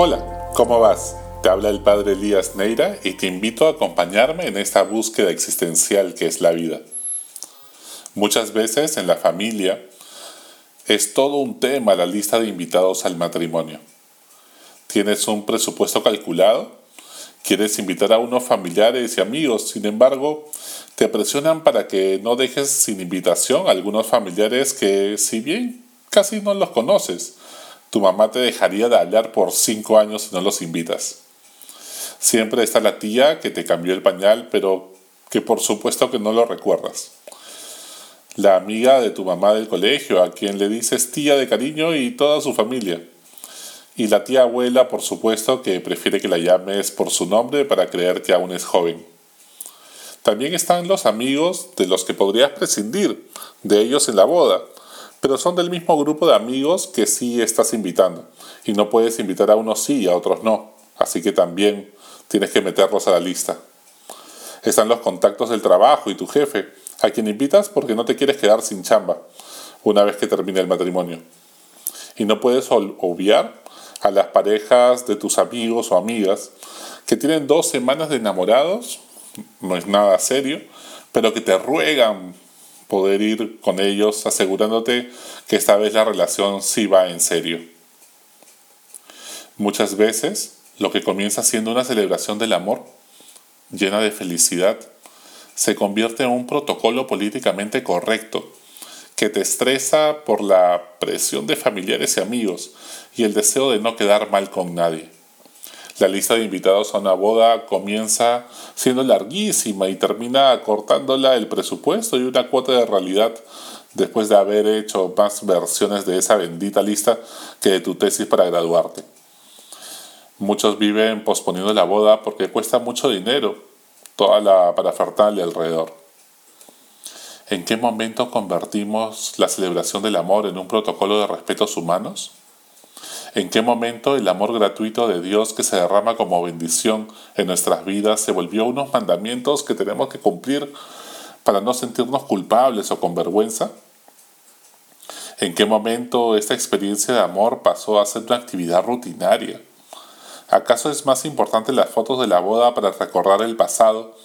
Hola, ¿cómo vas? Te habla el padre Elías Neira y te invito a acompañarme en esta búsqueda existencial que es la vida. Muchas veces en la familia es todo un tema la lista de invitados al matrimonio. ¿Tienes un presupuesto calculado? ¿Quieres invitar a unos familiares y amigos? Sin embargo, te presionan para que no dejes sin invitación a algunos familiares que, si bien casi no los conoces, tu mamá te dejaría de hablar por cinco años si no los invitas. Siempre está la tía que te cambió el pañal, pero que por supuesto que no lo recuerdas. La amiga de tu mamá del colegio, a quien le dices tía de cariño y toda su familia. Y la tía abuela, por supuesto, que prefiere que la llames por su nombre para creer que aún es joven. También están los amigos de los que podrías prescindir, de ellos en la boda, pero son del mismo grupo de amigos que sí estás invitando, y no puedes invitar a unos sí y a otros no, así que también tienes que meterlos a la lista. Están los contactos del trabajo y tu jefe, a quien invitas porque no te quieres quedar sin chamba una vez que termine el matrimonio. Y no puedes obviar a las parejas de tus amigos o amigas que tienen dos semanas de enamorados no es nada serio, pero que te ruegan poder ir con ellos asegurándote que esta vez la relación sí va en serio. Muchas veces lo que comienza siendo una celebración del amor, llena de felicidad, se convierte en un protocolo políticamente correcto que te estresa por la presión de familiares y amigos y el deseo de no quedar mal con nadie. La lista de invitados a una boda comienza siendo larguísima y termina cortándola el presupuesto y una cuota de realidad después de haber hecho más versiones de esa bendita lista que de tu tesis para graduarte. Muchos viven posponiendo la boda porque cuesta mucho dinero, toda la parafernalia alrededor. ¿En qué momento convertimos la celebración del amor en un protocolo de respetos humanos? ¿En qué momento el amor gratuito de Dios que se derrama como bendición en nuestras vidas se volvió unos mandamientos que tenemos que cumplir para no sentirnos culpables o con vergüenza? ¿En qué momento esta experiencia de amor pasó a ser una actividad rutinaria? ¿Acaso es más importante las fotos de la boda para recordar el pasado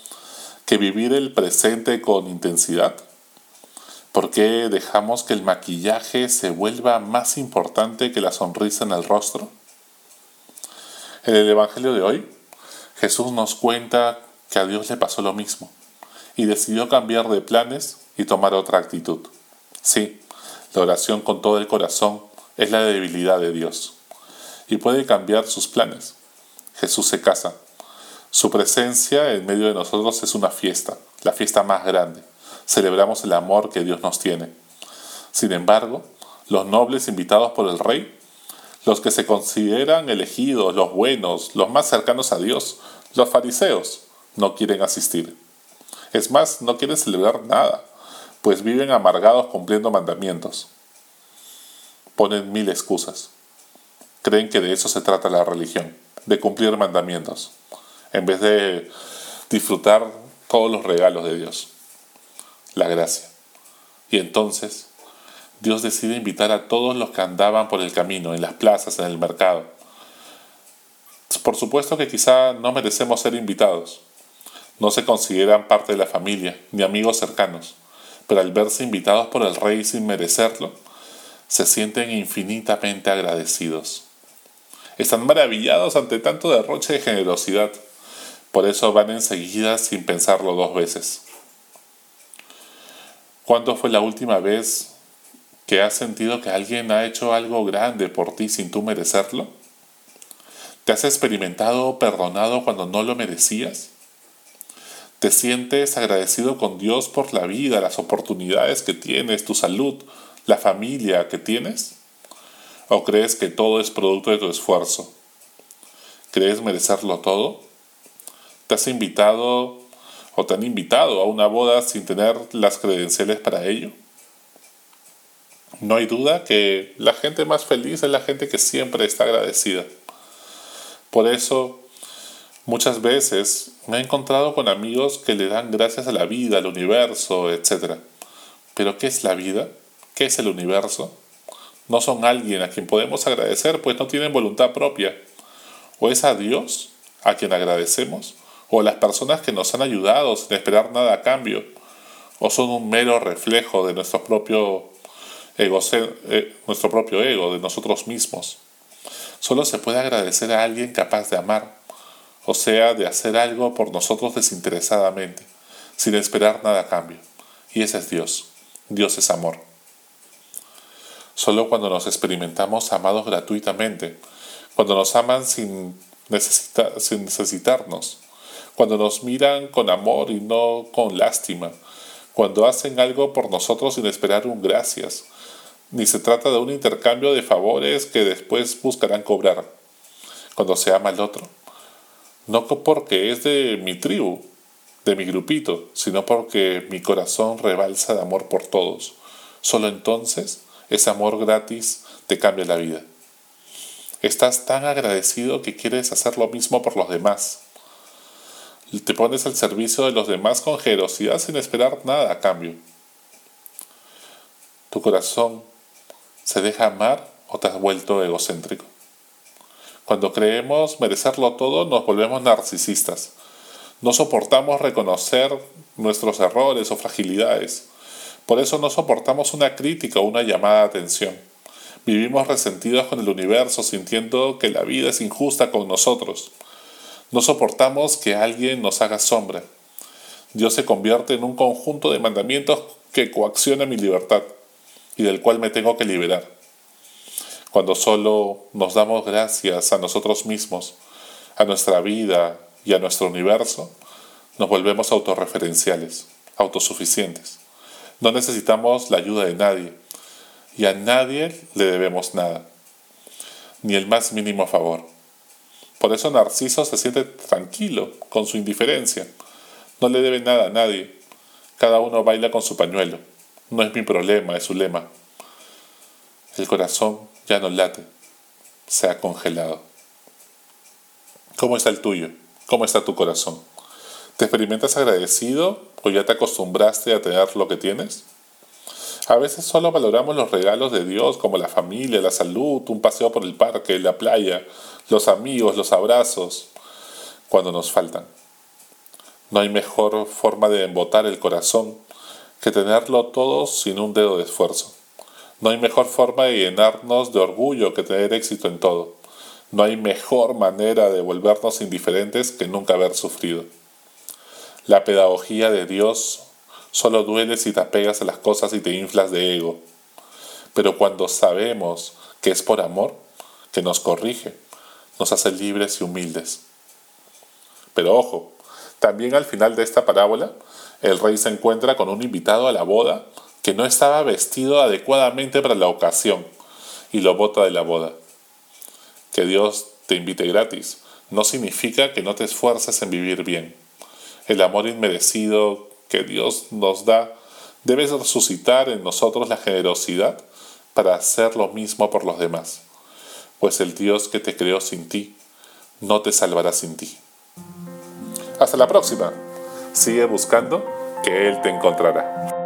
que vivir el presente con intensidad? ¿Por qué dejamos que el maquillaje se vuelva más importante que la sonrisa en el rostro? En el Evangelio de hoy, Jesús nos cuenta que a Dios le pasó lo mismo y decidió cambiar de planes y tomar otra actitud. Sí, la oración con todo el corazón es la debilidad de Dios y puede cambiar sus planes. Jesús se casa. Su presencia en medio de nosotros es una fiesta, la fiesta más grande celebramos el amor que Dios nos tiene. Sin embargo, los nobles invitados por el rey, los que se consideran elegidos, los buenos, los más cercanos a Dios, los fariseos, no quieren asistir. Es más, no quieren celebrar nada, pues viven amargados cumpliendo mandamientos. Ponen mil excusas. Creen que de eso se trata la religión, de cumplir mandamientos, en vez de disfrutar todos los regalos de Dios la gracia. Y entonces Dios decide invitar a todos los que andaban por el camino, en las plazas, en el mercado. Por supuesto que quizá no merecemos ser invitados. No se consideran parte de la familia, ni amigos cercanos, pero al verse invitados por el rey sin merecerlo, se sienten infinitamente agradecidos. Están maravillados ante tanto derroche de generosidad. Por eso van enseguida sin pensarlo dos veces. ¿Cuándo fue la última vez que has sentido que alguien ha hecho algo grande por ti sin tú merecerlo? ¿Te has experimentado perdonado cuando no lo merecías? ¿Te sientes agradecido con Dios por la vida, las oportunidades que tienes, tu salud, la familia que tienes? ¿O crees que todo es producto de tu esfuerzo? ¿Crees merecerlo todo? ¿Te has invitado o te invitado a una boda sin tener las credenciales para ello? No hay duda que la gente más feliz es la gente que siempre está agradecida. Por eso, muchas veces me he encontrado con amigos que le dan gracias a la vida, al universo, etc. Pero ¿qué es la vida? ¿Qué es el universo? No son alguien a quien podemos agradecer, pues no tienen voluntad propia. ¿O es a Dios a quien agradecemos? ¿O las personas que nos han ayudado sin esperar nada a cambio? ¿O son un mero reflejo de nuestro propio ego, eh, nuestro propio ego, de nosotros mismos? Solo se puede agradecer a alguien capaz de amar, o sea, de hacer algo por nosotros desinteresadamente, sin esperar nada a cambio. Y ese es Dios. Dios es amor. Solo cuando nos experimentamos amados gratuitamente, cuando nos aman sin, sin necesitarnos, cuando nos miran con amor y no con lástima, cuando hacen algo por nosotros sin esperar un gracias, ni se trata de un intercambio de favores que después buscarán cobrar, cuando se ama al otro, no porque es de mi tribu, de mi grupito, sino porque mi corazón rebalsa de amor por todos. Solo entonces ese amor gratis te cambia la vida. Estás tan agradecido que quieres hacer lo mismo por los demás. Te pones al servicio de los demás con generosidad sin esperar nada a cambio. ¿Tu corazón se deja amar o te has vuelto egocéntrico? Cuando creemos merecerlo todo nos volvemos narcisistas. No soportamos reconocer nuestros errores o fragilidades. Por eso no soportamos una crítica o una llamada de atención. Vivimos resentidos con el universo, sintiendo que la vida es injusta con nosotros. No soportamos que alguien nos haga sombra. Dios se convierte en un conjunto de mandamientos que coacciona mi libertad y del cual me tengo que liberar. Cuando solo nos damos gracias a nosotros mismos, a nuestra vida y a nuestro universo, nos volvemos autorreferenciales, autosuficientes. No necesitamos la ayuda de nadie y a nadie le debemos nada, ni el más mínimo favor. Por eso Narciso se siente tranquilo con su indiferencia. No le debe nada a nadie. Cada uno baila con su pañuelo. No es mi problema, es su lema. El corazón ya no late, se ha congelado. ¿Cómo está el tuyo? ¿Cómo está tu corazón? ¿Te experimentas agradecido o ya te acostumbraste a tener lo que tienes? A veces solo valoramos los regalos de Dios como la familia, la salud, un paseo por el parque, la playa, los amigos, los abrazos, cuando nos faltan. No hay mejor forma de embotar el corazón que tenerlo todo sin un dedo de esfuerzo. No hay mejor forma de llenarnos de orgullo que tener éxito en todo. No hay mejor manera de volvernos indiferentes que nunca haber sufrido. La pedagogía de Dios Solo duele si te apegas a las cosas y te inflas de ego. Pero cuando sabemos que es por amor, que nos corrige, nos hace libres y humildes. Pero ojo, también al final de esta parábola, el rey se encuentra con un invitado a la boda que no estaba vestido adecuadamente para la ocasión y lo bota de la boda. Que Dios te invite gratis no significa que no te esfuerces en vivir bien. El amor inmerecido que Dios nos da debe suscitar en nosotros la generosidad para hacer lo mismo por los demás, pues el Dios que te creó sin ti no te salvará sin ti. Hasta la próxima. Sigue buscando que Él te encontrará.